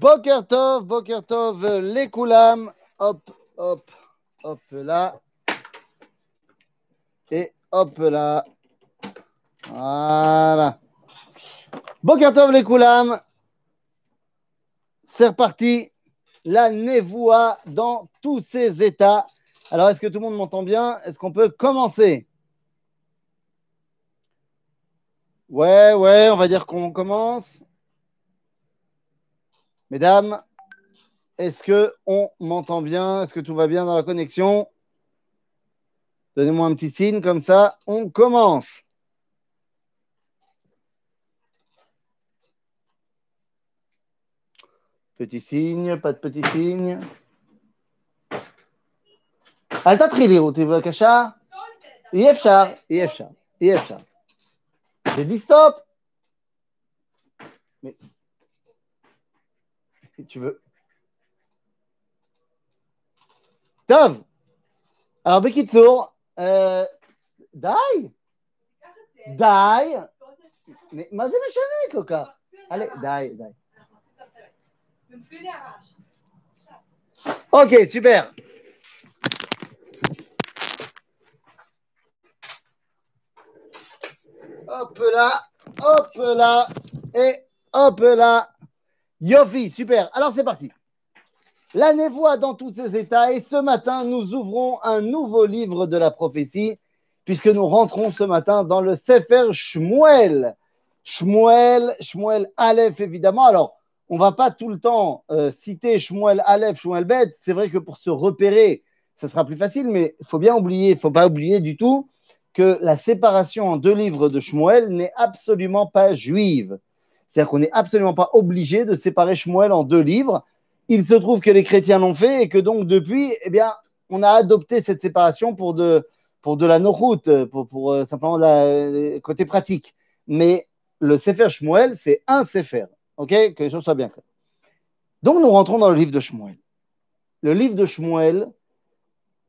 Boker Tov, Boker Tov, les Koulam, hop, hop, hop là. Et hop là. Voilà. Boker Tov, les Koulam. C'est reparti. La névoie dans tous ses états. Alors, est-ce que tout le monde m'entend bien? Est-ce qu'on peut commencer? Ouais, ouais, on va dire qu'on commence. Mesdames, est-ce que on m'entend bien Est-ce que tout va bien dans la connexion Donnez-moi un petit signe comme ça. On commence. Petit signe, pas de petit signe. אל תתחילי רותי בבקשה. אי אפשר, אי אפשר, אי אפשר. J'ai dit stop. Mais si tu veux. Tov. Alors, Bekitsour, euh, די. די. מה זה משנה כל כך? allez, די, די. Ok, super. Hop là, hop là, et hop là. Yofi, super. Alors c'est parti. La névoie dans tous ses états. Et ce matin, nous ouvrons un nouveau livre de la prophétie, puisque nous rentrons ce matin dans le Sefer Shmuel. Shmuel, Shmuel Aleph, évidemment. Alors, on va pas tout le temps euh, citer Shmuel Aleph, Shmuel Bet. C'est vrai que pour se repérer, ça sera plus facile, mais il faut bien oublier, il faut pas oublier du tout que la séparation en deux livres de Shmuel n'est absolument pas juive. C'est-à-dire qu'on n'est absolument pas obligé de séparer Shmuel en deux livres. Il se trouve que les chrétiens l'ont fait et que donc depuis, eh bien, on a adopté cette séparation pour de, la no-route, pour, euh, simplement le côté pratique. Mais le Sefer Shmuel, c'est un Sefer. OK? Que les choses soient bien claires. Donc nous rentrons dans le livre de Shmuel. Le livre de Shmuel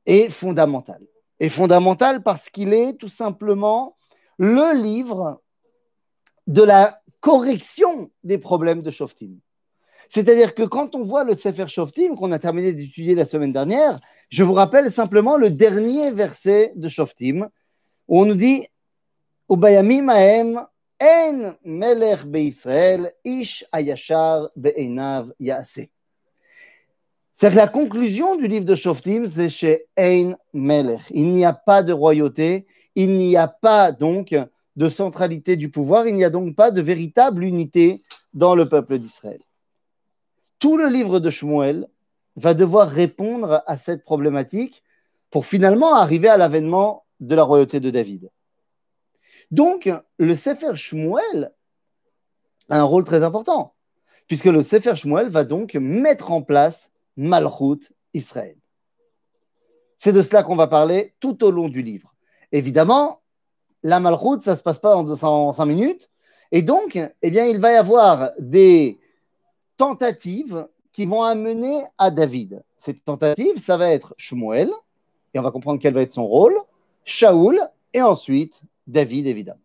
est fondamental est fondamental parce qu'il est tout simplement le livre de la correction des problèmes de Shoftim. C'est-à-dire que quand on voit le Sefer Shoftim qu'on a terminé d'étudier la semaine dernière, je vous rappelle simplement le dernier verset de Shoftim où on nous dit Ubayamim ahem en melech be'Israel ish ayashar be'einav ya'aseh. C'est-à-dire que la conclusion du livre de Shoftim, c'est chez Ein Melech. Il n'y a pas de royauté, il n'y a pas donc de centralité du pouvoir, il n'y a donc pas de véritable unité dans le peuple d'Israël. Tout le livre de Shmuel va devoir répondre à cette problématique pour finalement arriver à l'avènement de la royauté de David. Donc, le Sefer Shmuel a un rôle très important, puisque le Sefer Shmuel va donc mettre en place Malchut Israël. C'est de cela qu'on va parler tout au long du livre. Évidemment, la Malchut, ça ne se passe pas en, cinq minutes. Et donc, eh bien, il va y avoir des tentatives qui vont amener à David. Ces tentatives, ça va être Shmuel, et on va comprendre quel va être son rôle, Shaoul, et ensuite David, évidemment.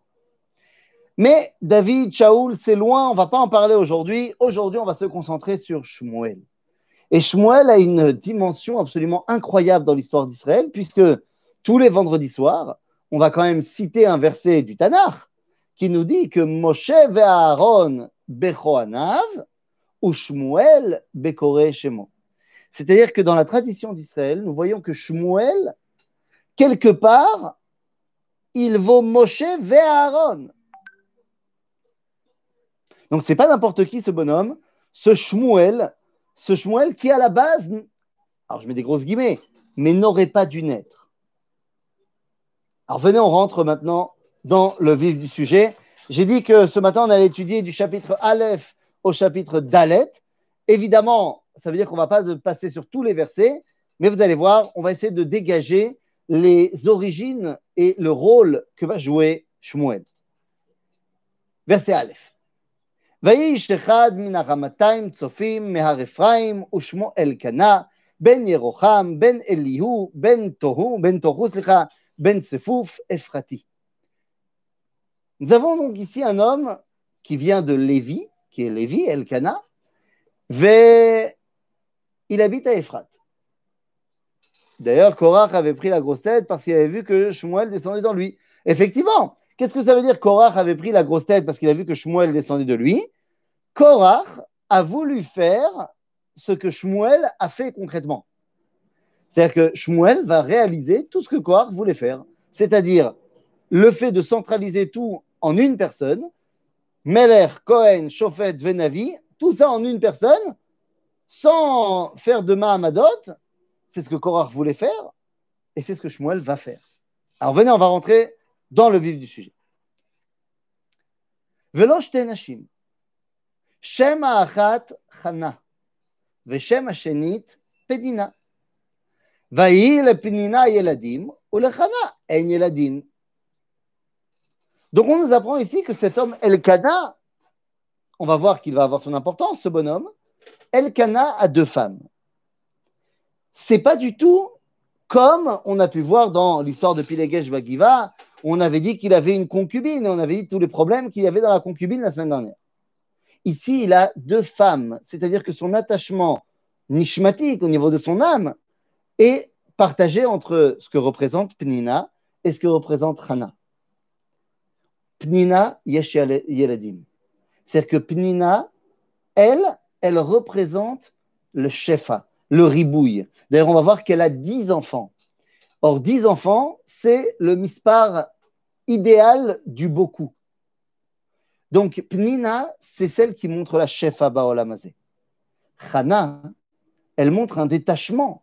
Mais David, Shaoul, c'est loin, on ne va pas en parler aujourd'hui. Aujourd'hui, on va se concentrer sur Shmuel. Et Shmuel a une dimension absolument incroyable dans l'histoire d'Israël, puisque tous les vendredis soirs, on va quand même citer un verset du Tanakh qui nous dit que Moshe ve Aaron bechoanav ou Shmuel bekore shemo. C'est-à-dire que dans la tradition d'Israël, nous voyons que Shmuel, quelque part, il vaut Moshe ve Aaron. Donc, ce n'est pas n'importe qui ce bonhomme. Ce Shmuel, ce Shmuel qui, à la base, alors je mets des grosses guillemets, mais n'aurait pas dû naître. Alors venez, on rentre maintenant dans le vif du sujet. J'ai dit que ce matin, on allait étudier du chapitre Aleph au chapitre Dalet. Évidemment, ça veut dire qu'on ne va pas passer sur tous les versets, mais vous allez voir, on va essayer de dégager les origines et le rôle que va jouer Shmuel. Verset Aleph. ואיש אחד מן הרמתיים צופים מהר אפרים ושמו אלקנה בן ירוחם בן אליהו בן תוהו בן תוהו סליחה ben Sefouf Efrati. Nous avons donc ici un homme qui vient de Lévi, qui est Lévi, Elkana, et il habite à Ephrat. D'ailleurs, Korach avait pris la grosse tête parce qu'il avait vu que Shmuel descendait dans lui. Effectivement, qu'est-ce que ça veut dire Korach avait pris la grosse tête parce qu'il a vu que Shmuel descendait de lui? Korach a voulu faire ce que Shmuel a fait concrètement. C'est-à-dire que Shmuel va réaliser tout ce que Korach voulait faire. C'est-à-dire le fait de centraliser tout en une personne, Meller, Cohen, Shofet, Venavi, tout ça en une personne, sans faire de Mahamadot, c'est ce que Korach voulait faire et c'est ce que Shmuel va faire. Alors venez, on va rentrer dans le vif du sujet. Velosh tenashim. Shem ha'achat chana. Veshem ha'shenit pedina. Donc on nous apprend ici que cet homme Elkana, on va voir qu'il va avoir son importance, ce bonhomme. Elkana a deux femmes c'est pas du tout comme on a pu voir dans l'histoire de Pilegesh Bagiva, on avait dit qu'il avait une concubine, et on avait dit tous les problèmes qu'il y avait dans la concubine la semaine dernière. Ici, il a deux femmes, c'est-à-dire que son attachement nishmatique au niveau de son âme est partagé entre ce que représente Pnina et ce que représente Hana. Pnina Yesh Yeladim. C'est-à-dire que Pnina, elle, elle représente le Shefa, le ribouille. D'ailleurs, on va voir qu'elle a 10 enfants. Or, 10 enfants, c'est le mispar idéal du beaucoup. Donc, Pnina, c'est celle qui montre la chef à Olamazé. Chana, elle montre un détachement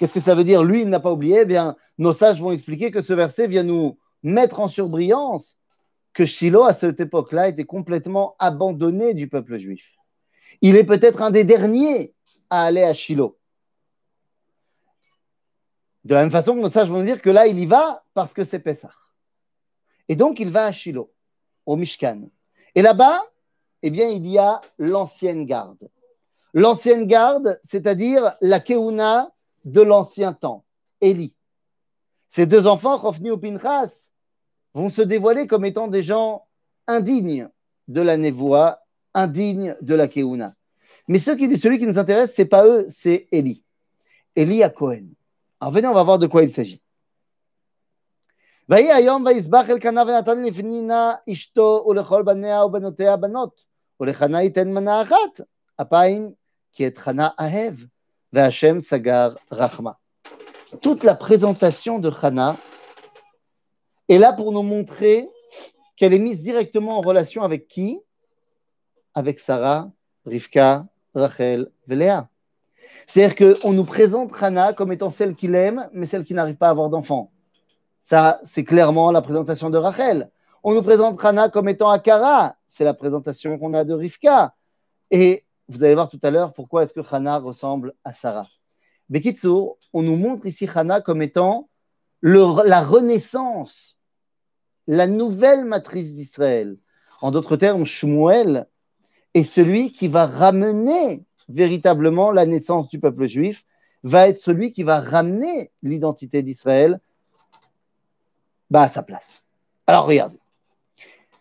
Qu'est-ce que ça veut dire? Lui, il n'a pas oublié. Eh bien, nos sages vont expliquer que ce verset vient nous mettre en surbrillance que Shiloh, à cette époque-là, était complètement abandonné du peuple juif. Il est peut-être un des derniers à aller à Shiloh. De la même façon que nos sages vont dire que là, il y va parce que c'est Pessah. Et donc, il va à Shiloh, au Mishkan. Et là-bas, eh bien, il y a l'ancienne garde. L'ancienne garde, c'est-à-dire la Keuna de l'ancien temps, Élie. Ces deux enfants, Chofni et Pinchas, vont se dévoiler comme étant des gens indignes de la névoie, indignes de la Keuna. Mais qui, celui qui nous intéresse, ce n'est pas eux, c'est Élie. Élie à Cohen. Alors venez, on va voir de quoi il s'agit. ויהי היום ויסבח אלקנה ונתן לפנינה אשתו ולכל בניה ובנותיה בנות, ולחנה ייתן מנה אחת, אפיים כי את חנה אהב, Vachem Sagar Rachma. Toute la présentation de Hannah est là pour nous montrer qu'elle est mise directement en relation avec qui? Avec Sarah, Rivka, Rachel, Véléa. C'est-à-dire qu'on nous présente Hannah comme étant celle qu'il aime, mais celle qui n'arrive pas à avoir d'enfant. Ça, c'est clairement la présentation de Rachel. On nous présente Hannah comme étant Akara, c'est la présentation qu'on a de Rivka. Et vous allez voir tout à l'heure pourquoi est-ce que Hana ressemble à Sarah. Bekitsour, on nous montre ici Hana comme étant la renaissance, la nouvelle matrice d'Israël. En d'autres termes, Shmuel est celui qui va ramener véritablement la naissance du peuple juif, va être celui qui va ramener l'identité d'Israël bah, à sa place. Alors regardez.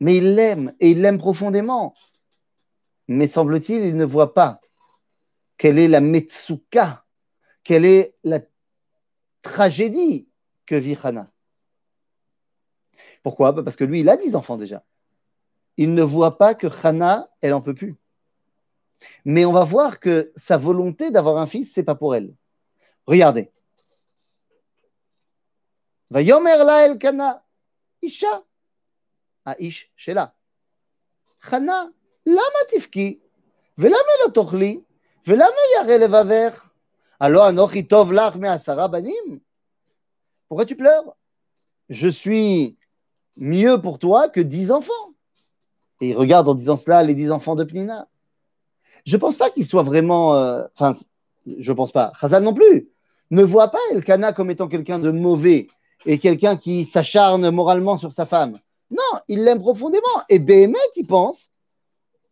mais il l'aime et il l'aime profondément. Mais semble-t-il, il ne voit pas quelle est la metsuka, quelle est la tragédie que vit Hana. Pourquoi? Bah, parce que lui, il a dix enfants déjà. Il ne voit pas que Hana, elle en peut plus. Mais on va voir que sa volonté d'avoir un fils, ce n'est pas pour elle. Regardez. Vayomer la el kana, Isha, האיש שלה, חנה, למה תבכי? ולמה לא תאכלי? ולמה ירא לבבך? הלא אנוכי טוב לך מעשרה בנים? Pourquoi tu pleures Je suis mieux pour toi que dix enfants. Et il regarde en disant cela les dix enfants de Pnina. Je ne pense pas qu'il soit vraiment. euh, Enfin, je ne pense pas. Chazal non plus. Ne voit pas Elkana comme étant quelqu'un de mauvais et quelqu'un qui s'acharne moralement sur sa femme. Non, il l'aime profondément. Et Béhémet, il pense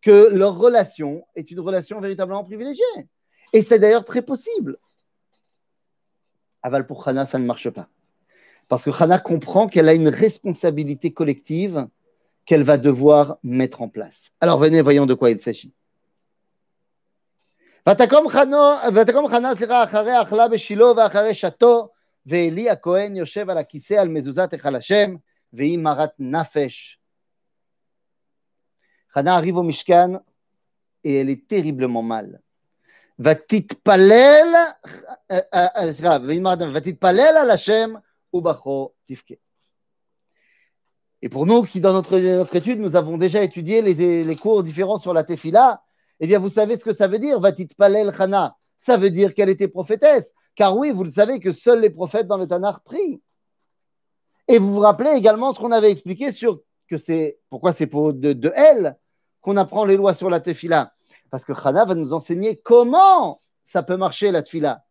que leur relation est une relation véritablement privilégiée. Et c'est d'ailleurs très possible. Aval pour Hana, ça ne marche pas. Parce que Hana comprend qu'elle a une responsabilité collective qu'elle va devoir mettre en place. Alors venez, voyons de quoi il s'agit. ותקום חנו- ותקום חנה, סליחה, אחרי אכלה בשילה ואחרי שתו, ואלי הכהן יושב על הכיסא על מזוזת היכל השם, Veimarat Nafesh. Hannah arrive au Mishkan et elle est terriblement mal. Vatit Palel, Et pour nous qui, dans notre, notre étude, nous avons déjà étudié les, les cours différents sur la Tefila, eh bien, vous savez ce que ça veut dire, Vatit Palel Hana. Ça veut dire qu'elle était prophétesse. Car oui, vous le savez que seuls les prophètes dans le Tanakh prient. Et vous vous rappelez également ce qu'on avait expliqué sur que c'est pourquoi c'est pour de, elle qu'on apprend les lois sur la tefila. Parce que Chana va nous enseigner comment ça peut marcher la tefila.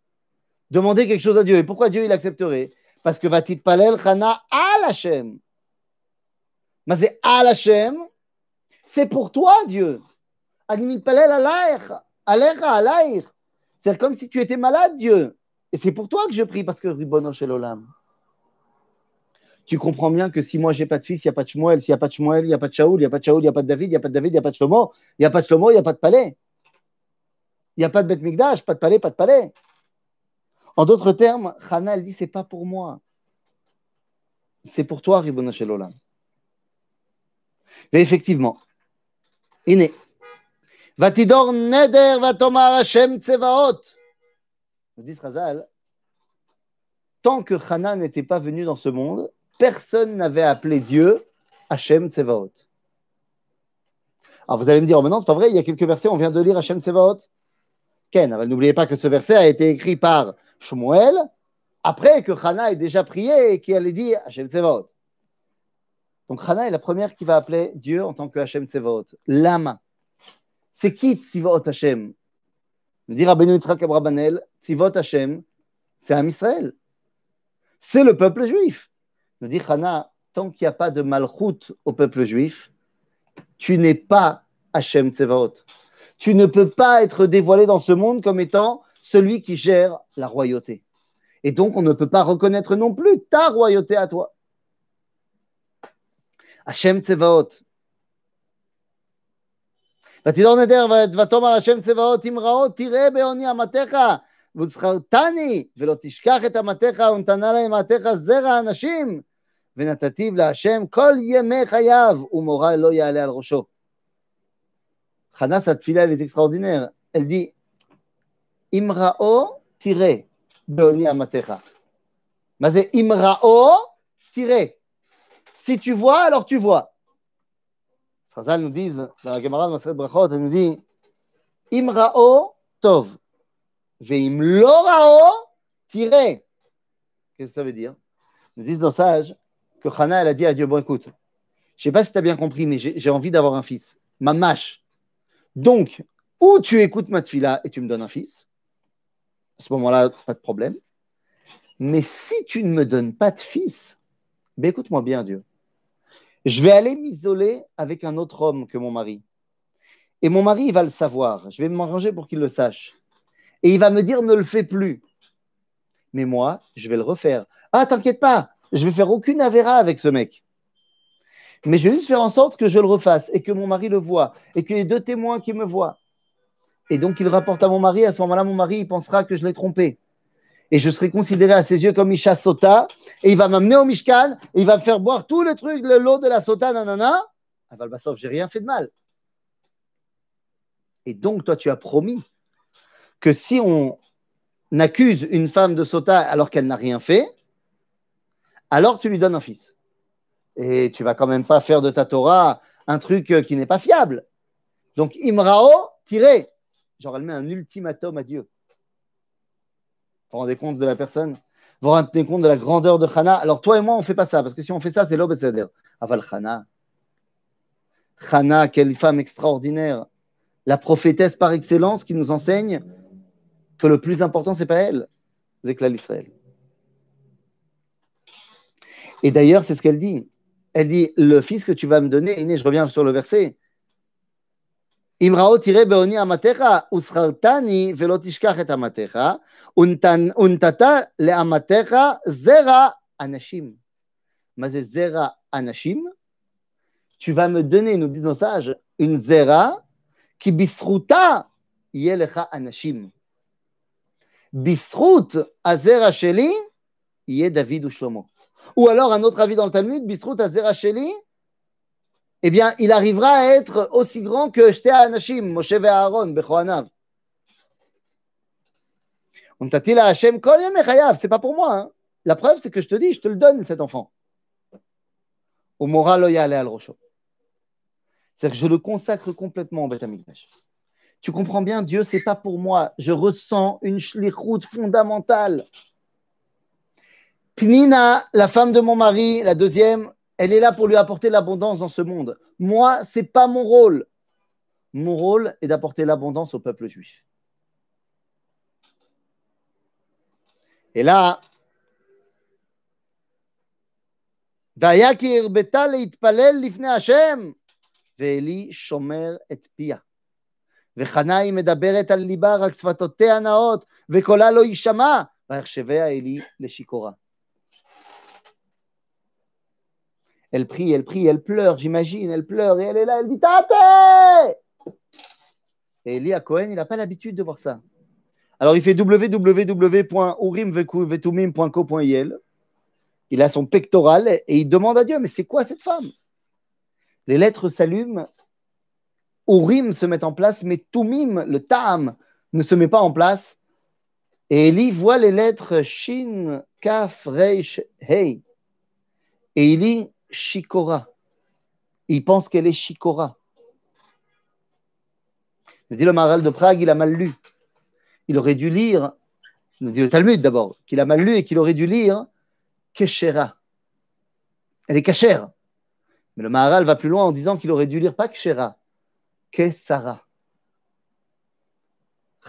Demander quelque chose à Dieu. Et pourquoi Dieu il accepterait? Parce que Vatit Palel Chana al Hashem. Mais c'est al Hashem, c'est pour toi Dieu. Animit Palel alaych, alecha. C'est comme si tu étais malade Dieu. Et c'est pour toi que je prie parce que Ribono Shel Olam tu comprends bien que si moi j'ai pas de fils, il n'y a pas de Shmuel, s'il n'y a pas de Shmuel, il n'y a pas de Shaoul, il n'y a pas de Shaoul, il n'y a pas de David, il n'y a pas de David, il n'y a pas de Shlomo, il n'y a pas de Shlomo, il n'y a pas de palais. Il n'y a pas de Beth Mikdash, pas de palais, pas de palais. En d'autres termes, Hana, elle dit c'est pas pour moi. C'est pour toi, Ribona Shelolam. Et effectivement, Iné. Vatidor neder vatomar Hashem tsevaot. Dit tant que Hana n'était pas venue dans ce monde, personne n'avait appelé Dieu Hachem Tsevaot. Alors vous allez me dire, oh, non, c'est pas vrai, il y a quelques versets, on vient de lire Hachem Tsevaot. Ken, n'oubliez pas que ce verset a été écrit par Shmuel, après que Hana ait déjà prié et qu'elle ait dit Hachem Tsevaot. Donc Hana est la première qui va appeler Dieu en tant que Hachem Tsevaot. Lama. C'est qui Tzivot Hashem Me dit Rabbeinu Yitzhak Abrabanel, Tzivot Hashem, c'est un Israël. C'est le peuple juif. Me dit Hana, tant qu'il n'y a pas de malchut au peuple juif, tu n'es pas Hashem Tzevaot. Tu ne peux pas être dévoilé dans ce monde comme étant celui qui gère la royauté. Et donc, on ne peut pas reconnaître non plus ta royauté à toi. Hashem Tzevaot. ותדור נדר ותאמר השם צבאות אמראות תראה בעוני אמתך וזכרתני ולא תשכח את אמתך ונתנה להם אמתך זרע אנשים ונתתיו להשם כל ימי חייו ומורה לא יעלה על ראשו. חנה sa tefila elle est extraordinaire. Elle dit אמראו תראה בעוני אמתך. מה זה אמראו תראה. Si tu vois, alors tu vois. Chazal nous disent, dans la Gemara de Masret Brachot, elle nous dit Im ra'o tov, ve'im lo ra'o tiré. Qu'est-ce que ça veut dire Ils nous disent dans Sage que Chana, elle a dit à Dieu Bon, écoute, je sais pas si tu as bien compris, mais j'ai envie d'avoir un fils. Mamash. Donc, ou tu écoutes ma tefila et tu me donnes un fils, à ce moment-là, pas de problème. Mais si tu ne me donnes pas de fils, ben écoute-moi bien, Dieu je vais aller m'isoler avec un autre homme que mon mari. Et mon mari, il va le savoir. Je vais m'arranger pour qu'il le sache. Et il va me dire ne le fais plus. Mais moi, je vais le refaire. Ah, t'inquiète pas, je vais faire aucune avéra avec ce mec. Mais je vais juste faire en sorte que je le refasse et que mon mari le voit et qu'il y ait deux témoins qui me voient. Et donc, il rapporte à mon mari. À ce moment-là, mon mari, il pensera que je l'ai trompé et je serai considéré à ses yeux comme Isha Sota, et il va m'amener au Mishkan, et il va me faire boire tout le truc, le lot de la Sota, nanana. À Valbassov, j'ai rien fait de mal. Et donc, toi, tu as promis que si on accuse une femme de Sota alors qu'elle n'a rien fait, alors tu lui donnes un fils. Et tu vas quand même pas faire de ta Torah un truc euh, qui n'est pas fiable. Donc, Imrao, tiré. Genre, elle met un ultimatum à Dieu. Vous vous rendez compte de la personne? Vous vous rendez compte de la grandeur de Hana Alors, toi et moi, on ne fait pas ça, parce que si on fait ça, c'est l'obécéder. Aval Hana. Hana, quelle femme extraordinaire. La prophétesse par excellence qui nous enseigne que le plus important, ce n'est pas elle, c'est l'Israël. Et d'ailleurs, c'est ce qu'elle dit. Elle dit Le fils que tu vas me donner, je reviens sur le verset. Imrao tire beoni amatecha, uschartani velo tishkach et amatecha, untata le amatecha zera anashim. Mais zera anashim, tu vas me donner, nous disons sages, une zera qui bisruta yelecha anashim. Bisrut azera sheli, yé David ou Shlomo. Ou alors, un autre avis dans le Talmud, Bisrut Azeracheli, eh bien, il arrivera à être aussi grand que Shtea Anashim, Moshe et Aaron, Bechoanav. On t'a dit à Hachem, c'est pas pour moi. Hein. La preuve, c'est que je te dis, je te le donne, cet enfant. Au moral, al Rosho. C'est-à-dire que je le consacre complètement au Beth Tu comprends bien, Dieu, c'est pas pour moi. Je ressens une shlichut fondamentale. Pnina, la femme de mon mari, la deuxième, elle est là pour lui apporter l'abondance dans ce monde. Moi, ce n'est pas mon rôle. Mon rôle est d'apporter l'abondance au peuple juif. Et là, ויכיר ביתה להתפלל לפני השם, ואלי שומר את פיה. וחנה היא מדברת על ליבה, רק שפתותיה נאות, וקולה לא יישמע, ויחשביה אלי לשיכורה. Elle prie, elle prie, elle pleure, j'imagine, elle pleure et elle est là, elle dit Tate Et Elia Cohen, il n'a pas l'habitude de voir ça. Alors il fait www.urimvetumim.co.il. Il a son pectoral et il demande à Dieu Mais c'est quoi cette femme? Les lettres s'allument, Urim se met en place, mais Tumim, le Tam, ne se met pas en place. Et Eli voit les lettres Shin, Kaf, Reish, Hei. Et il lit Shikora. Il pense qu'elle est Shikora. Nous dit le Maral de Prague, il a mal lu. Il aurait dû lire, nous dit le Talmud d'abord, qu'il a mal lu et qu'il aurait dû lire Keshera. Elle est cachère. Mais le Maharal va plus loin en disant qu'il aurait dû lire pas Keshera, Kesara.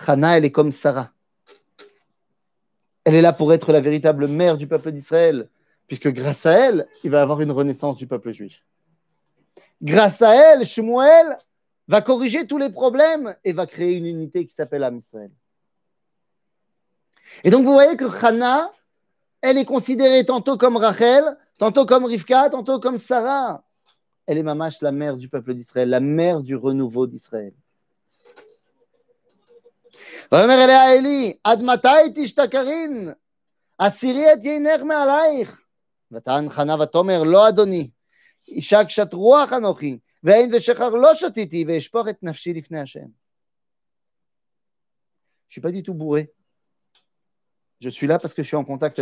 Chana, elle est comme Sarah. Elle est là pour être la véritable mère du peuple d'Israël puisque grâce à elle, il va avoir une renaissance du peuple juif. Grâce à elle, Shmuel va corriger tous les problèmes et va créer une unité qui s'appelle Am Israël. Et donc vous voyez que Hannah, elle est considérée tantôt comme Rachel, tantôt comme Rivka, tantôt comme Sarah. Elle est mamash, la mère du peuple d'Israël, la mère du renouveau d'Israël. ותען חנה ותאמר לא אדוני, אישה קשת רוח אנוכי, ואין ושחר לא שתיתי, ואשפוך את נפשי לפני השם. Je pas du tout bourré. Je suis là parce que je suis en contact.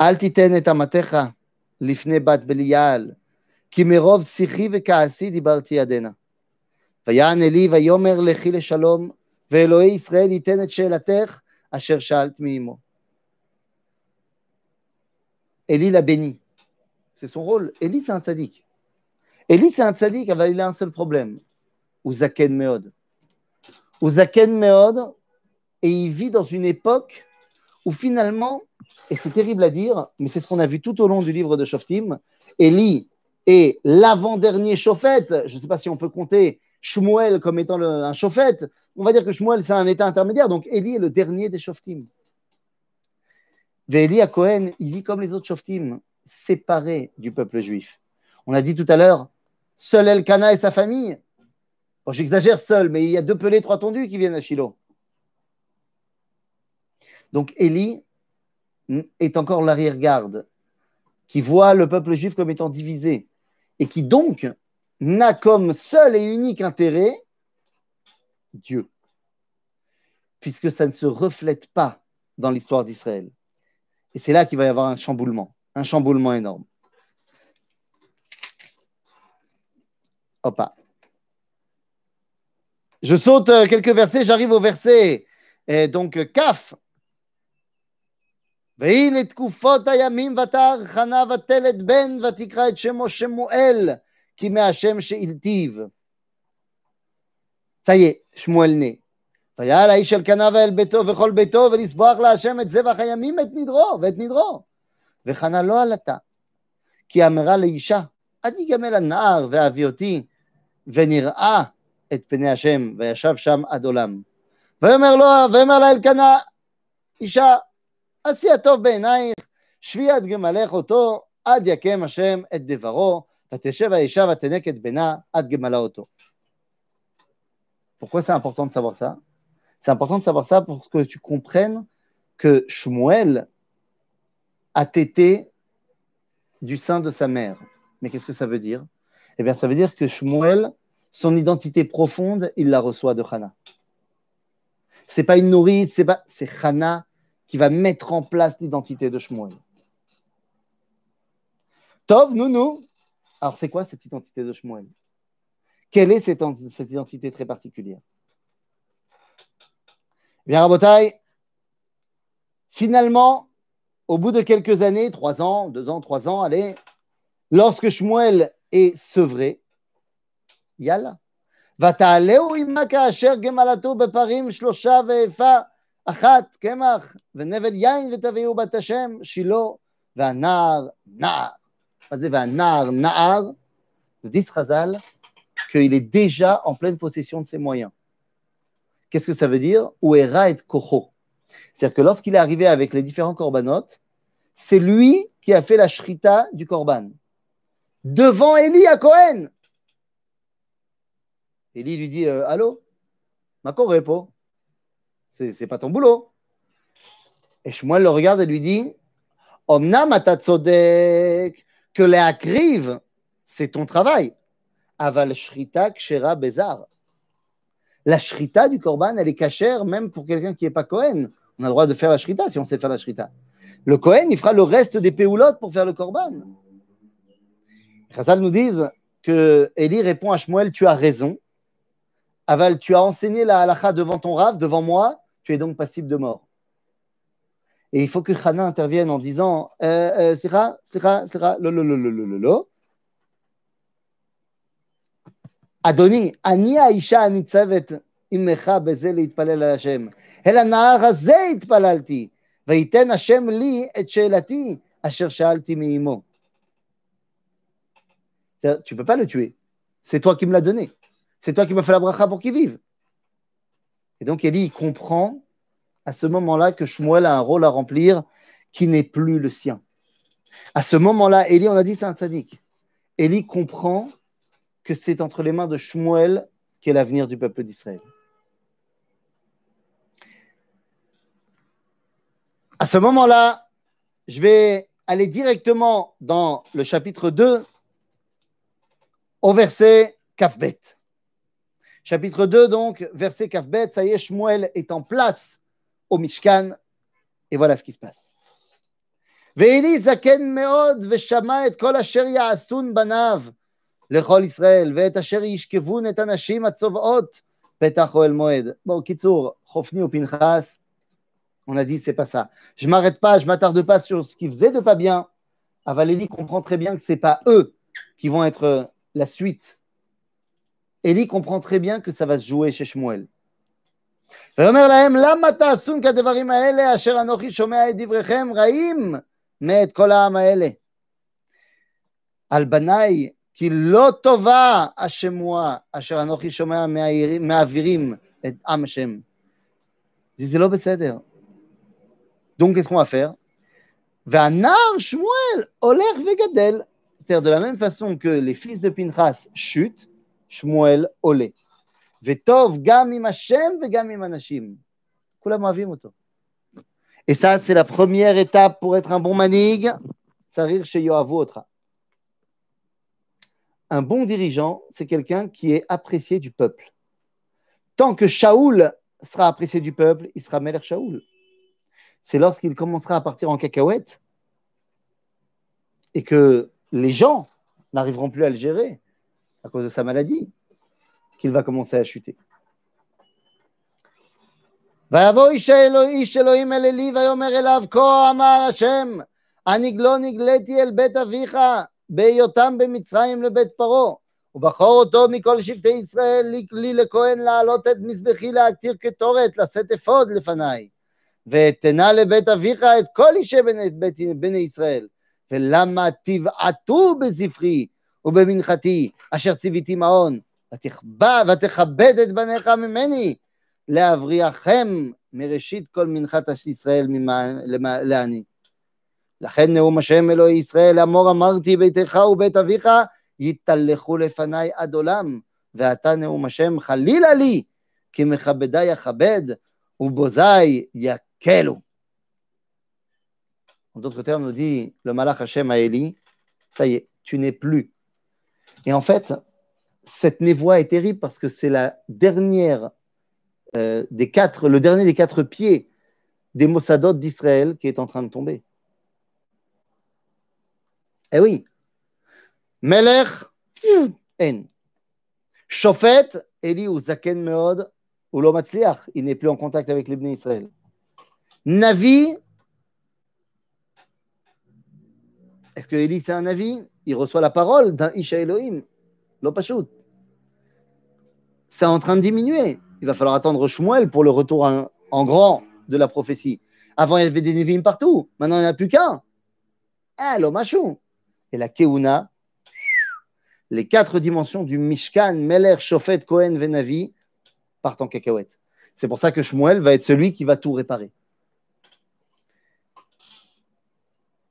אל תיתן את אמתך לפני בת בליעל, כי מרוב שיחי וכעסי דיברתי ידנה. ויען אלי ויאמר לכי לשלום, ואלוהי ישראל ייתן את שאלתך אשר שאלת מעמו. Élie l'a béni. C'est son rôle. Élie, c'est un tzaddik. Élie, c'est un tzaddik, mais il a un seul problème. Ouzaken Meod. Ouzaken Meod, et il vit dans une époque où finalement, et c'est terrible à dire, mais c'est ce qu'on a vu tout au long du livre de Shoftim, Élie est l'avant-dernier chauffette. Je ne sais pas si on peut compter Shmuel comme étant un chauffette, on va dire que Shmuel, c'est un état intermédiaire. Donc, Eli est le dernier des shoftim. Eli à Cohen, il vit comme les autres shoftim, séparé du peuple juif. On a dit tout à l'heure, seul Elkana et sa famille. J'exagère seul, mais il y a deux pelés, trois tondus qui viennent à Shiloh. Donc, Eli est encore l'arrière-garde, qui voit le peuple juif comme étant divisé, et qui donc n'a comme seul et unique intérêt Dieu. puisque ça ne se reflète pas dans l'histoire d'Israël. Et c'est là qu'il va y avoir un chamboulement, un chamboulement énorme. Hop. Je saute euh, quelques versets, j'arrive au verset et donc Kaf. והיא לתקופות הימים ותר חנה ותלת בן ותקרא את שמו שמואל כי מהשם y est, שמואל נה. ויעל האיש אל קנה ואל ביתו וכל ביתו ולסבוח להשם את זבח הימים את נדרו ואת נדרו. וחנה לא עלתה, כי אמרה לאישה, אל תיגמל הנער ואבי אותי, ונראה את פני השם, וישב שם עד עולם. ויאמר לו, ויאמר לה אלקנה, אישה, עשי הטוב בעינייך, שבי עד גמלך אותו, עד יקם השם את דברו, ותשב האישה ותנק את בנה עד גמלה אותו. Pourquoi c'est important de savoir ça C'est important de savoir ça pour que tu comprennes que Shmuel a tété du sein de sa mère. Mais qu'est-ce que ça veut dire Eh bien, ça veut dire que Shmuel, son identité profonde, il la reçoit de Hana. C'est pas une nourrice, c'est pas, c'est Hana qui va mettre en place l'identité de Shmuel. Tov, nous, nous. Alors, c'est quoi cette identité de Shmuel Quelle est cette, cette identité très particulière Bien, Rabotai, finalement, au bout de quelques années, trois ans, deux ans, trois ans, allez, lorsque Shmuel est sevré, יאללה. ותעלהו עמה כאשר גמלתו בפרים שלושה ואיפה אחת קמח ונבל יין ותביאו בת השם שילה והנער נער. Nahar, nous dit qu'il est déjà en pleine possession de ses moyens. Qu'est-ce que ça veut dire? Et Kocho. C'est-à-dire que lorsqu'il est arrivé avec les différents corbanotes, c'est lui qui a fait la shrita du corban. Devant Eli à Cohen. Élie lui dit euh, Allô? Makorepo, c'est pas ton boulot. Et Shmuel le regarde et lui dit Omna matatzodek, que les akriv, c'est ton travail. Aval shrita kshera bezar. La shrita du korban, elle est cachère même pour quelqu'un qui n'est pas Cohen. On a le droit de faire la shrita si on sait faire la shrita. Le Cohen, il fera le reste des péoulottes pour faire le korban. Chazal nous disent que Eli répond à Shmuel Tu as raison. Aval, tu as enseigné la halakha devant ton rave, devant moi, tu es donc passible de mort. Et il faut que Chana intervienne en disant euh, euh, Sira, Sira, Sira, lo, lo, lo, lo, lo, lo. אדוני, אני האישה הניצבת עמך בזה להתפלל על השם. אל הנער הזה התפללתי, ויתן השם לי את שאלתי אשר שאלתי מאמו. Tu ne peux pas le tuer. C'est toi qui me l'as donné. C'est toi qui m'as fait la bracha pour qu'il vive. Et donc Élie comprend à ce moment-là que Shmuel a un rôle à remplir qui n'est plus le sien. À ce moment-là, Élie, on a dit c'est un tzaddik. Élie comprend que c'est entre les mains de Shmuel qu'est l'avenir du peuple d'Israël. À ce moment-là, je vais aller directement dans le chapitre 2 au verset Kafbet. Chapitre 2, donc, verset Kafbet, ça y est, Shmuel est en place au Mishkan, et voilà ce qui se passe. ואלי זקן מאוד ושמע את כל אשר יעשון בניו לכל ישראל ואת אשר ישכבון את הנשים הצובעות פתח אוהל מועד. בואו, קיצור, חופני ופנחס, on a dit c'est pas ça. Je m'arrête pas, je m'attarde pas sur ce qu'ils faisaient de pas bien. Avalélie comprend très bien que c'est pas eux qui vont être la suite Élie comprend très bien que ça va se jouer chez Shmuel. ויאמר להם, למה תעשון כדברים האלה, אשר אנוכי שומע את דבריכם רעים מאת כל העם האלה? על בניי, כי לא טובה השמועה, אשר אנוכי שומע מעבירים את עם השם. זה לא בסדר. Qu'on va faire והנער שמואל הולך וגדל. C'est-à-dire, de la même façon que les fils de Pinchas. Et ça, c'est la première étape pour être un bon manig. Un bon dirigeant, c'est quelqu'un qui est apprécié du peuple. Tant que Shaoul sera apprécié du peuple, il sera Melech Shaoul. C'est lorsqu'il commencera à partir en cacahuète et que les gens n'arriveront plus à le gérer à cause de sa maladie qu'il va commencer à chuter. ויבוא לא בהיותם במצרים לבית פרעה ובחור אותו מכל שבטי ישראל לי לכהן להעלות את מזבחי להקטיר קטורת לשאת אפוד לפניי. ואתנה לבית אביך את כל אישי בני, בני ישראל. ולמה תבעטו בזבחי ובמנחתי אשר ציוויתי מעון ותכבד, ותכבד את בניך ממני להבריחם מראשית כל מנחת ישראל לעני. לכן נאום השם אלוהי ישראל אמור אמרתי ביתך ובית אביך יתהלכו לפניי עד עולם ואתה נאום השם חלילה לי כי מכבדי אכבד ובוזי יקלו. En d'autres termes, nous dit le malach Hashem à Élie, ça y est, tu n'es plus. Et en fait, cette névoie est terrible parce que c'est la dernière euh, des quatre, le dernier des quatre pieds des Mossadot d'Israël qui est en train de tomber. Eh oui. Melech, en. Shofet, Eli ou Zaken Meod, ou il n'est plus en contact avec les Israël. Navi, est-ce que Eli c'est un Navi? Il reçoit la parole d'un Isha Elohim, Lopashut. C'est en train de diminuer. Il va falloir attendre Shmuel pour le retour en, grand de la prophétie. Avant, il y avait des Nevim partout. Maintenant, il n'y en a plus qu'un. Eh, l'Omashou. Et la Keuna, les quatre dimensions du Mishkan, Meler, Shofet, Kohen, Venavi, partent en cacahuète. C'est pour ça que Shmuel va être celui qui va tout réparer.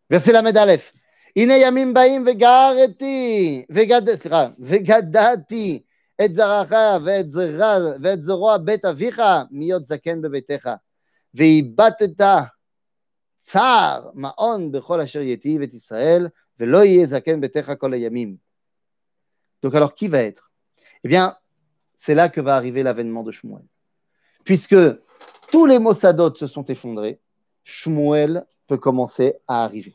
Verset la Aleph. הנה ימים באים וגרתי, וגד, סליחה, וגדעתי את זרעך ואת, זרע, ואת זרוע בית אביך מיות זקן בביתך, ואיבדת צער מעון בכל אשר יטיב את ישראל, ולא יהיה זקן ביתך כל הימים. Donc alors qui va être Eh bien, c'est là que va arriver l'avènement de Shmuel. Puisque tous les Mossadot se sont effondrés, Shmuel peut commencer à arriver.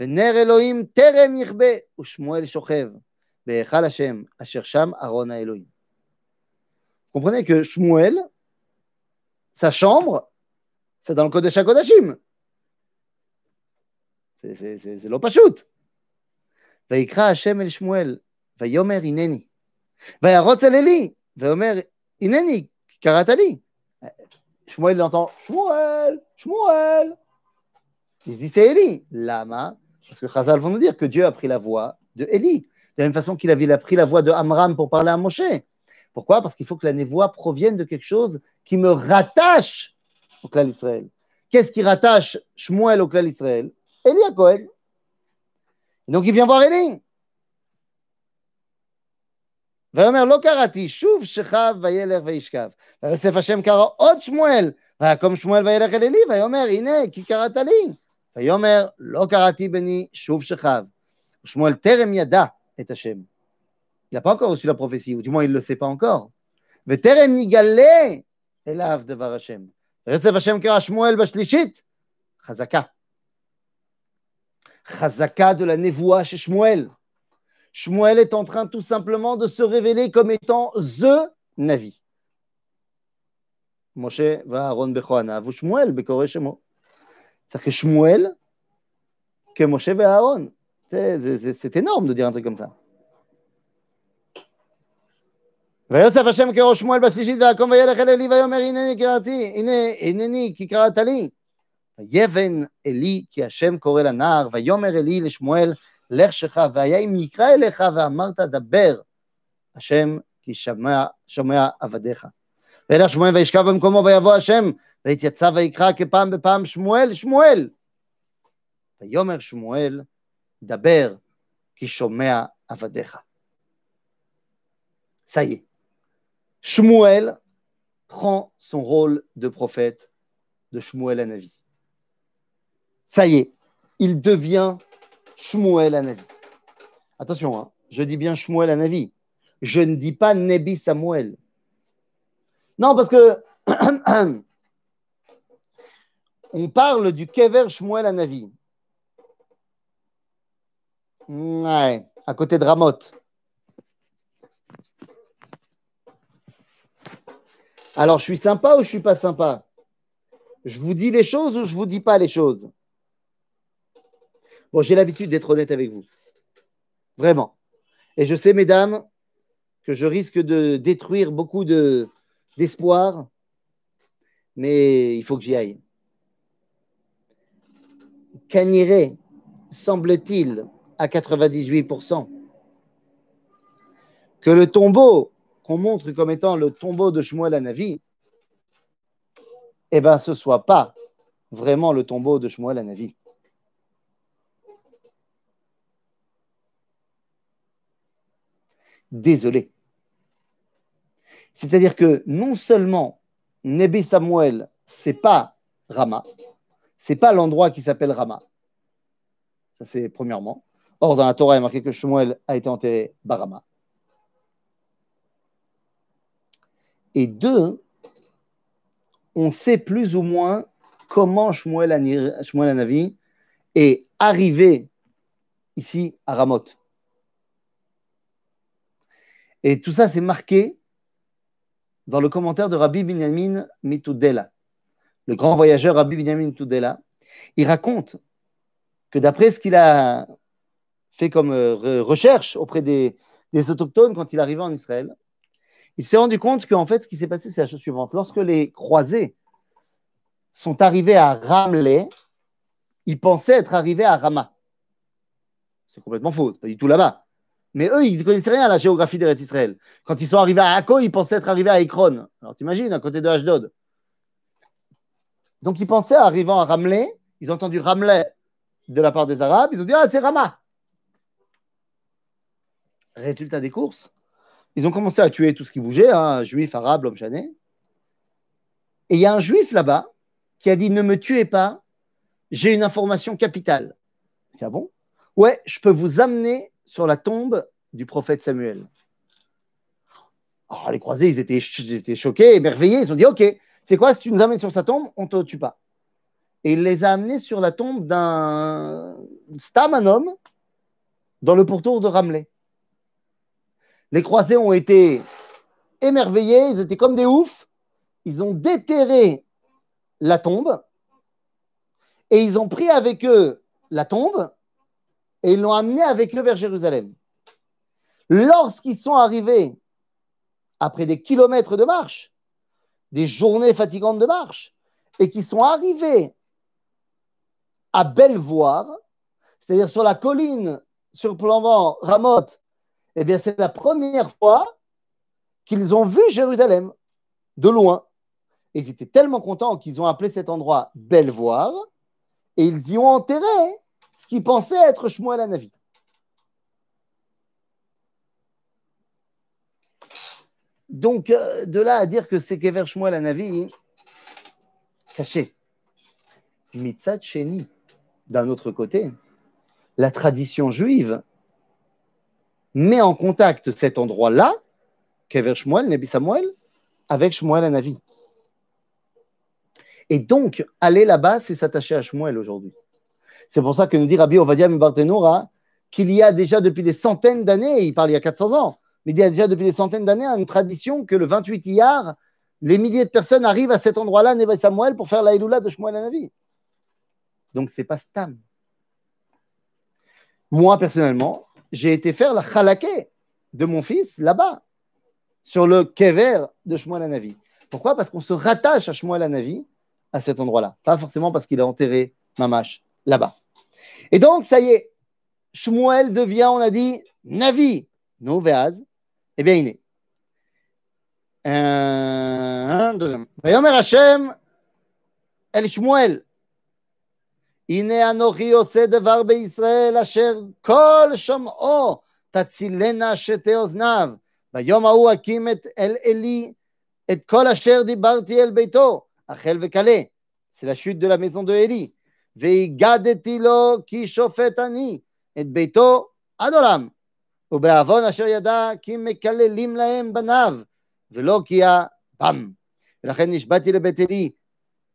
ונר אלוהים טרם יכבה, ושמואל שוכב, בהיכל השם, אשר שם ארון האלוהים. Comprenez que Shmuel, sa chambre, c'est dans le Kodesh HaKodashim. C'est l'opachut. ויקרא השם אל שמואל, ויאמר הנני. וירוץ אל עלי, ואומר הנני, כי קראת לי. שמואל entend Shmuel, Shmuel. Il dit c'est Élie. Lama Parce que Chazal vont nous dire que Dieu a pris la voix de Élie. De la même façon qu'il avait pris la voix de Amram pour parler à Moshe. Pourquoi Parce qu'il faut que la névoie provienne de quelque chose qui me rattache au clan Israël. Qu'est-ce qui rattache Shmuel au clan Israël Élie à Cohen. Donc il vient voir Élie. ויאמר לא קראתי, שוב שכב וילך וישכב. ויוסף השם קרא עוד שמואל, ויקום שמואל וילך אל עלי, ויאמר הנה כי קראת לי. ויאמר לא קראתי בני שוב שכב. ושמואל טרם ידע את השם. Il n'a pas encore reçu la prophétie, ou du moins il ne le sait pas encore. וטרם יגלה אליו דבר השם. ויוסף השם קרא שמואל בשלישית, חזקה. חזקה de la névoie chez Shmuel. Shmuel est en train tout simplement de se révéler comme étant THE Navi. Moshe va Aaron Bechoana, vous Shmuel Bekore Shemo. C'est-à-dire que Shmuel, que Moshe va Aaron. C'est énorme de dire un truc comme ça. ויוסף השם כראש שמואל בשלישית ויקום וילך אל עלי ויאמר הנני קראתי הנה הנני כי קראת לי ויבן עלי כי השם קורא לנער ויאמר עלי לשמואל לך שלך והיה אם יקרא אליך ואמרת דבר השם כי שמע, שומע עבדיך וילך שמואל וישכב במקומו ויבוא השם ויתייצב ויקרא כפעם בפעם שמואל, שמואל. ויאמר שמואל, דבר, כי שומע עבדיך. Ça y est. Shmuel prend son rôle de prophète de Shmuel Anavi. Ça y est, il devient Shmuel Anavi. Attention, hein, je dis bien Shmuel Anavi. Je ne dis pas Nebi Samuel. Non, parce que on parle du Kever Shmuel Anavi. Ouais, à côté de Ramoth. Alors, je suis sympa ou je suis pas sympa? Je vous dis les choses ou je vous dis pas les choses? Bon, j'ai l'habitude d'être honnête avec vous. Vraiment. Et je sais, mesdames, que je risque de détruire beaucoup de, d'espoir, mais il faut que j'y aille. Caniré, semble-t-il, à 98%, que le tombeau qu'on montre comme étant le tombeau de Shmuel Anavi, eh bien, ce ne soit pas vraiment le tombeau de Shmuel Anavi. Désolé. C'est-à-dire que non seulement Nebi Samuel, c'est pas Rama, c'est pas l'endroit qui s'appelle Rama. Ça, c'est premièrement. Or, dans la Torah, il est marqué que Shmuel a été enterré Barama. Et deux, on sait plus ou moins comment Shmuel, Anavi est arrivé ici à Ramoth. Et tout ça, c'est marqué dans le commentaire de Rabbi Binyamin Mitudela, le grand voyageur Rabbi Binyamin Mitudela. Il raconte que d'après ce qu'il a fait comme euh, recherche auprès des, autochtones quand il arrivait en Israël, il s'est rendu compte qu'en fait, ce qui s'est passé, c'est la chose suivante. Lorsque les croisés sont arrivés à Ramleh, ils pensaient être arrivés à Rama. C'est complètement faux, pas du tout là-bas. Mais eux, ils ne connaissaient rien à la géographie d'Eretz Israël. Quand ils sont arrivés à Akko, ils pensaient être arrivés à Ekron. Alors t'imagines, à côté de Ashdod. Donc ils pensaient, arrivant à Ramleh, ils ont entendu Ramleh de la part des Arabes, ils ont dit Ah, c'est Rama. Résultat des courses, ils ont commencé à tuer tout ce qui bougeait, hein, juif, arabe, homme chané. Et il y a un juif là-bas qui a dit Ne me tuez pas, j'ai une information capitale. C'est ah bon? Ouais, je peux vous amener sur la tombe du prophète Samuel. Alors, les croisés, ils étaient choqués, émerveillés. Ils ont dit Ok, c'est quoi Si tu nous amènes sur sa tombe, on ne te tue pas. Et il les a amenés sur la tombe d'un stam, un homme, dans le pourtour de Ramleh. Les croisés ont été émerveillés, ils étaient comme des oufs. Ils ont déterré la tombe et ils ont pris avec eux la tombe et ils l'ont amené avec eux vers Jérusalem. Lorsqu'ils sont arrivés, après des kilomètres de marche, des journées fatigantes de marche, et qu'ils sont arrivés à Bellevoire, c'est-à-dire sur la colline surplombant Ramoth eh bien, c'est la première fois qu'ils ont vu Jérusalem de loin. Et ils étaient tellement contents qu'ils ont appelé cet endroit Bellevoire et ils y ont enterré ce qu'ils pensaient être Shmuel Anavi. Donc, euh, de là à dire que c'est Kever Shmuel Anavi, caché. Mitzat Sheni, d'un autre côté, la tradition juive met en contact cet endroit-là, Kever Shmuel, Nebi Samuel, avec Shmuel Anavi. Et donc, aller là-bas, c'est s'attacher à Shmuel aujourd'hui. C'est pour ça que nous dit Rabbi Ovadia Mbartenoura qu'il y a déjà depuis des centaines d'années, il parle il y a 400 ans, mais il y a déjà depuis des centaines d'années une tradition que le 28 Iyar, les milliers de personnes arrivent à cet endroit-là, Nebi Samuel, pour faire la de Shmuel Anavi. Donc, c'est pas Stam. Moi, personnellement, j'ai été faire la chalaké de mon fils là-bas, sur le kever de Shmuel Anavi. Pourquoi? Parce qu'on se rattache à Shmuel Anavi à cet endroit-là. Pas forcément parce qu'il a enterré Mamash là-bas. Et donc, ça y est, Shmuel devient, on a dit, Navi, no il est. ויאמר השם El Shmuel. הנה אנוכי עושה דבר בישראל אשר כל שומעו תצילנה שתי אוזניו. ביום ההוא אקים את אל עלי את כל אשר דיברתי אל ביתו, החל וכלה. C'est la chute de la maison. והגדתי לו כי שופט אני את ביתו עד עולם. ובעוון אשר ידע כי מקללים להם בניו, ולא כי הבם. ולכן נשבעתי לבית עלי.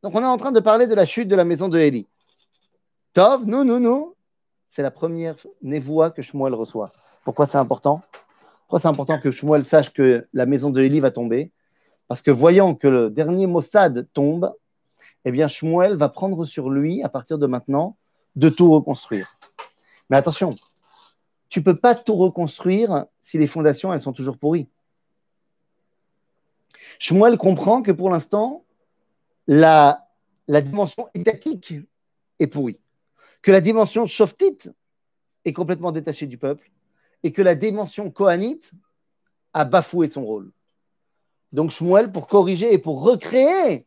Donc on est en train de parler de la chute de la maison de Élie. Tov, nous, nous, nous, c'est la première névoie que Shmuel reçoit. Pourquoi c'est important Pourquoi c'est important que Shmuel sache que la maison de Élie va tomber Parce que voyant que le dernier Mossad tombe, eh bien Shmuel va prendre sur lui, à partir de maintenant, de tout reconstruire. Mais attention, tu ne peux pas tout reconstruire si les fondations, elles sont toujours pourries. Shmuel comprend que pour l'instant, la, dimension étatique est pourrie que la dimension shoftite est complètement détachée du peuple et que la dimension kohanite a bafoué son rôle. Donc Shmuel, pour corriger et pour recréer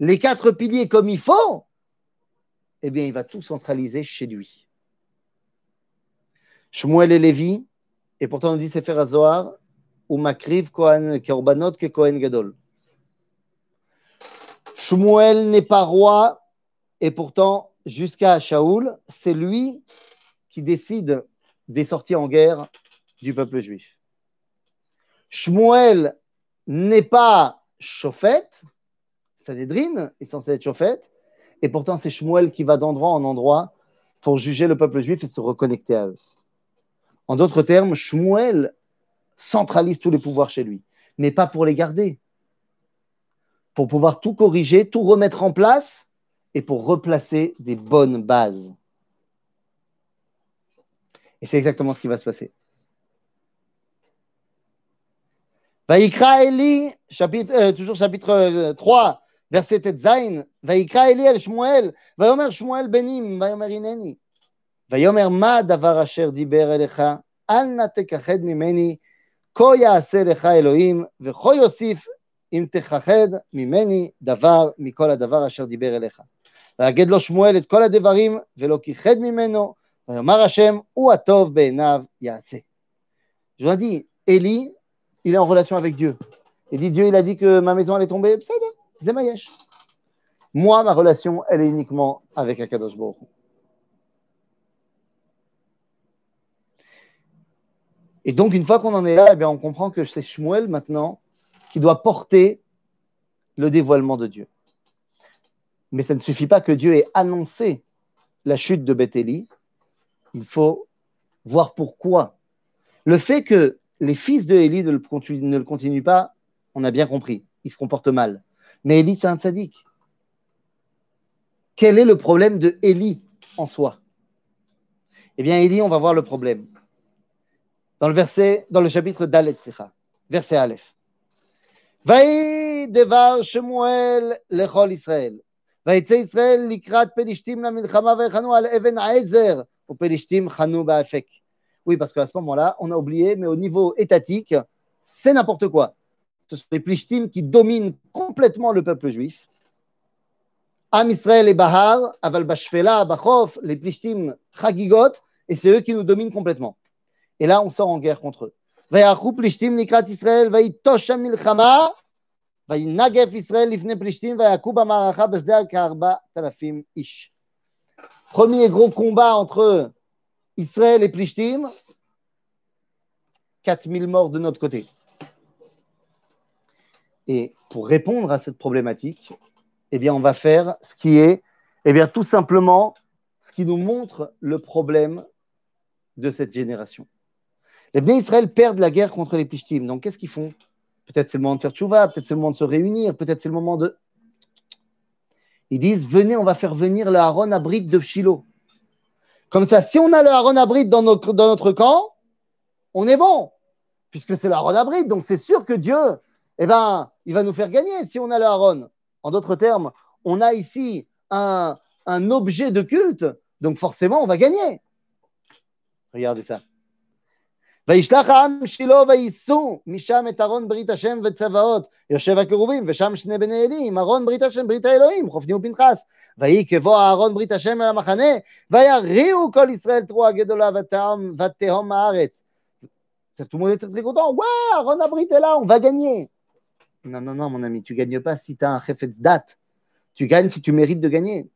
les quatre piliers comme il faut, eh bien, il va tout centraliser chez lui. Shmuel et Lévi, et pourtant on dit Sefer HaZohar, ou Makriv Kohen Korbanot que Kohen Gadol. Shmuel n'est pas roi, et pourtant jusqu'à Shaoul, c'est lui qui décide des sorties en guerre du peuple juif. Shmuel n'est pas chauffette, Sanhedrin est censé être chauffette, et pourtant c'est Shmuel qui va d'endroit en endroit pour juger le peuple juif et se reconnecter à eux. En d'autres termes, Shmuel centralise tous les pouvoirs chez lui, mais pas pour les garder, pour pouvoir tout corriger, tout remettre en place et pour replacer des bonnes bases. Et c'est exactement ce qui va se passer. Vaikra chapitre, euh, toujours chapitre 3, euh, verset Zain. Vaikra Eli el Shmuel, Shmuel benim, Vayomer ineni. ויאמר מה הדבר אשר דיבר אליך, אל נא תכחד ממני, כה יעשה לך אלוהים, וכה יוסיף אם תכחד ממני דבר מכל הדבר אשר דיבר אליך. ויגד לו שמואל את כל הדברים, ולא כיחד ממנו, ויאמר השם, הוא הטוב בעיניו יעשה. ז'ואדי, אלי, il אורו לעצמו אבק דיו. אלי דיו אילה דיק מהמזמן לטרומבי, בסדר, זה מה יש. מועם הרולציון אלי נקמו אבק הקדוש ברוך הוא. Et donc, une fois qu'on en est là, eh on comprend que c'est Shmuel maintenant qui doit porter le dévoilement de Dieu. Mais ça ne suffit pas que Dieu ait annoncé la chute de Béthélie. Il faut voir pourquoi. Le fait que les fils de Élie ne le, continuent, pas, on a bien compris. Ils se comportent mal. Mais Élie, c'est un tzaddik. Quel est le problème de Élie en soi? Eh bien, Élie, on va voir le problème Dans le verset, dans le chapitre d'Aleph, verset Aleph. Vaï devar Shemuel lechol Israël. ויצא ישראל לקראת פלישתים למלחמה ויחנו על אבן העזר, ופלישתים חנו באפק. Oui, parce qu'à ce moment-là, on a oublié, mais au niveau étatique, c'est n'importe quoi. Ce sont les Plishtim qui dominent complètement le peuple juif. Am Israël et Bahar, Aval Bashfela, Bachof, les Plishtim Chagigot, et c'est eux qui nous dominent complètement. Et là, on sort en guerre contre eux. Premier gros combat entre Israël et Plishtim, 4000 morts de notre côté. Et pour répondre à cette problématique, eh bien, on va faire ce qui est, eh bien, tout simplement, ce qui nous montre le problème de cette génération. Les Bnei Israël perdent la guerre contre les Plishtim. Donc, qu'est-ce qu'ils font? Peut-être c'est le moment de faire tchouva, peut-être c'est le moment de se réunir, peut-être c'est le moment de. Ils disent Venez, on va faire venir le Aaron Abrid de Shiloh. Comme ça, si on a le Aaron Abrid dans notre, camp, on est bon, puisque c'est le Aaron Abrid. Donc c'est sûr que Dieu, eh ben, il va nous faire gagner si on a le Aaron. En d'autres termes, on a ici un, un objet de culte, donc forcément, on va gagner. Regardez ça. וישלח העם שילה וייסעו משם את ארון ברית השם וצבאות יושב הכרובים ושם שני בני אלי עם ארון ברית השם ברית האלוהים חופני ופנחס ויהי כבוא אהרון ברית השם אל המחנה ויריעו כל ישראל תרועה גדולה ותהום, ותהום הארץ. Tout le monde était très content. Ouais, Aaron Abrit est là, on va gagner. Non, non, non, mon ami, tu gagnes pas si tu as un chefetz date. Tu gagnes si tu mérites de gagner.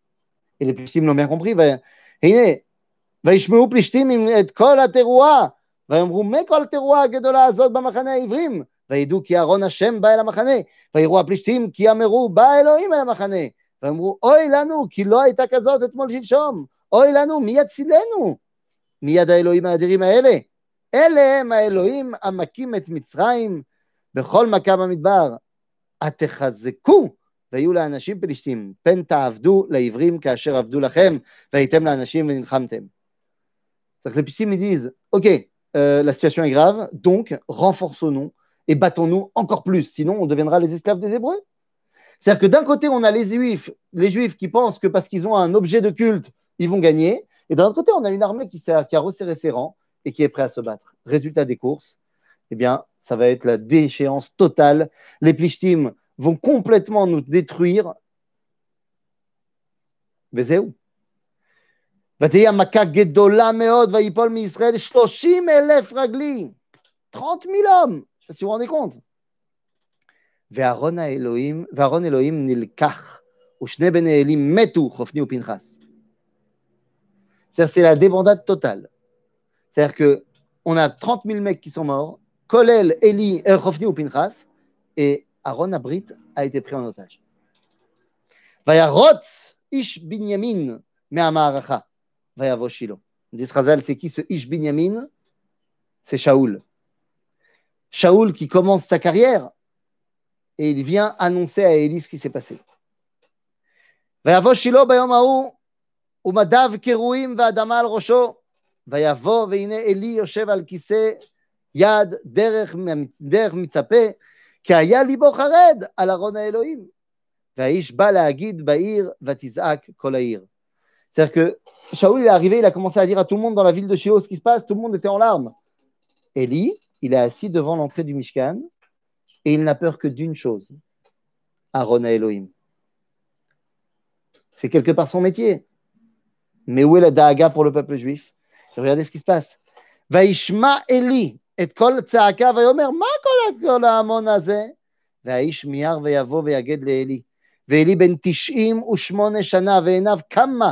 Et les Plishtim l'ont bien compris. הנה, וישמעו פלישתים את כל התרועה ויאמרו מה כל התרועה הגדולה הזאת במחנה העברים וידעו כי אהרון השם בא אל המחנה ויראו הפלישתים כי אמרו בא אלוהים אל המחנה. ואמרו אוי לנו כי לא הייתה כזאת אתמול שלשום. אוי לנו מי יצילנו? מיד האלוהים האדירים האלה? אלה הם האלוהים המכים את מצרים בכל מכה במדבר. התחזקו והיו לאנשים פלישתים. פן תעבדו לעברים כאשר עבדו לכם והייתם לאנשים ונלחמתם. Plishtim ils disent, ok, Euh, la situation est grave, donc renforçons-nous et battons-nous encore plus, sinon on deviendra les esclaves des Hébreux. C'est-à-dire que d'un côté, on a les Juifs, les Juifs qui pensent que parce qu'ils ont un objet de culte, ils vont gagner, et d'un autre côté, on a une armée qui, qui a resserré ses rangs et qui est prête à se battre. Résultat des courses, eh bien, ça va être la déchéance totale. Les Plichtim vont complètement nous détruire. Mais c'est ותהיה מכה גדולה מאוד ויפול מישראל שלושים אלף רגלי, 30 000 hommes, je sais pas si vous vous rendez compte. ואהרון האלוהים, ואהרון אלוהים נלקח, ושני בני אלים מתו, חופני ופנחס. C'est la débandade totale. C'est-à-dire qu'on a 30 000 mecs qui sont morts, Kolel, Eli, Chofni ou Pinchas, et Aaron Abrit a été pris en otage. Vayarotz Ish Binyamin Me'amaracha. Vayavo Shilo. Dit c'est qui ce Ish Binyamin C'est Shaoul. Shaoul qui commence sa carrière et il vient annoncer à Élie ce qui s'est passé. ויבוא שילה ביום ההוא, ומדיו קרועים ואדמה על ראשו, ויבוא והנה עלי יושב על כיסא יד דרך, דרך מצפה, כי היה ליבו חרד על ארון האלוהים. והאיש בא להגיד בעיר, ותזעק כל העיר. C'est-à-dire que Shaoul il est arrivé, il a commencé à dire à tout le monde dans la ville de Shiloh ce qui se passe, tout le monde était en larmes. Élie, il est assis devant l'entrée du Mishkan et il n'a peur que d'une chose Aaron à Elohim. C'est quelque part son métier. Mais où est la Daaga pour le peuple juif Regardez ce qui se passe. וישמע עלי את כל צעקה ויאמר מה כל, כל ההמון הזה? והאיש מיהר ויבוא ויגד לעלי. ועלי בן תשעים ושמונה שנה ועיניו קמה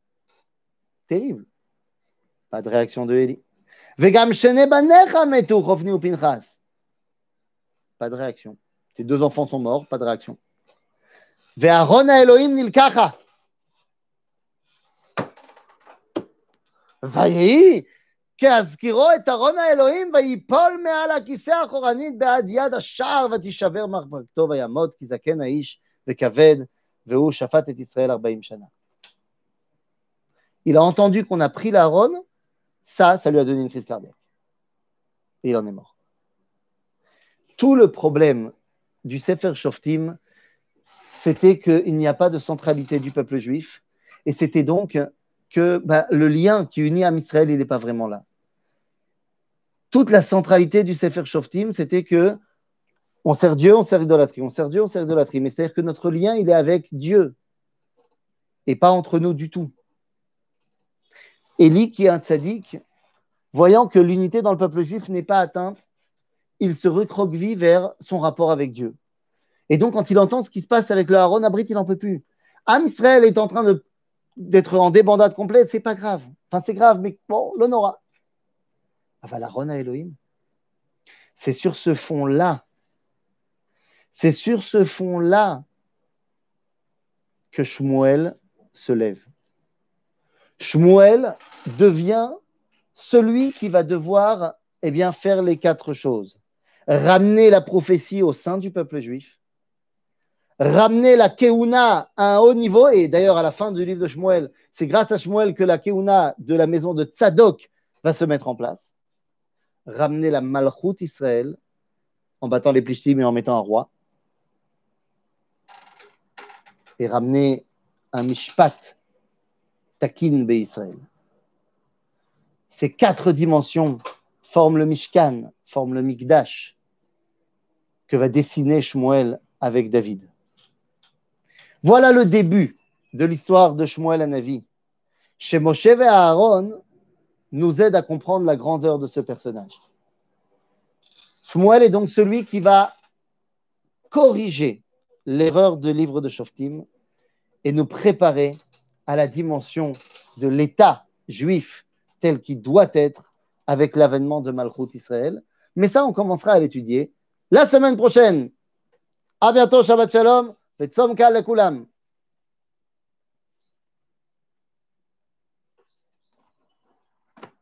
Terrible. Pas de réaction de Élie. Vegam shene banecha metu chofni pinchas. Pas de réaction. Tes deux enfants sont morts, pas de réaction. Ve'aron Elohim nilkacha. ויהי כהזכירו את ארון האלוהים ויפול מעל הכיסא האחורנית בעד יד השער ותישבר מחבקתו ויעמוד כי זקן האיש וכבד והוא שפט את ישראל ארבעים שנה. Il a entendu qu'on a pris l'Aaron, ça, ça lui a donné une crise cardiaque. Et il en est mort. Tout le problème du Sefer Shoftim, c'était qu'il n'y a pas de centralité du peuple juif, et c'était donc que bah, le lien qui unit à Israël, il n'est pas vraiment là. Toute la centralité du Sefer Shoftim, c'était que on sert Dieu, on sert idolâtrie, on sert Dieu, on sert idolâtrie. Mais c'est-à-dire que notre lien, il est avec Dieu et pas entre nous du tout. Élie, qui est un tzaddik, voyant que l'unité dans le peuple juif n'est pas atteinte, il se recroqueville vers son rapport avec Dieu. Et donc, quand il entend ce qui se passe avec le Aaron Abrit, il n'en peut plus. Am Israël est en train d'être en débandade complète, c'est pas grave. Enfin, c'est grave, mais bon, l'honora. Enfin, la Rona Elohim. C'est sur ce fond-là, c'est sur ce fond-là que Shmuel se lève. Shmuel devient celui qui va devoir Eh bien, faire les quatre choses. Ramener la prophétie au sein du peuple juif, ramener la Keuna à un haut niveau, et d'ailleurs à la fin du livre de Shmuel, c'est grâce à Shmuel que la Keuna de la maison de Tzadok va se mettre en place, ramener la Malchut Israël en battant les Plishtim et en mettant un roi, et ramener un Mishpat Takin Be Israël. Ces quatre dimensions forment le Mishkan, forment le Mikdash que va dessiner Shmuel avec David. Voilà le début de l'histoire de Shmuel Anavi. Chez Moshe et Aaron nous aide à comprendre la grandeur de ce personnage. Shmuel est donc celui qui va corriger l'erreur du livre de Shoftim et nous préparer à la dimension de l'État juif tel qu'il doit être avec l'avènement de Malchut Israël. Mais ça, on commencera à l'étudier la semaine prochaine. À bientôt, Shabbat Shalom.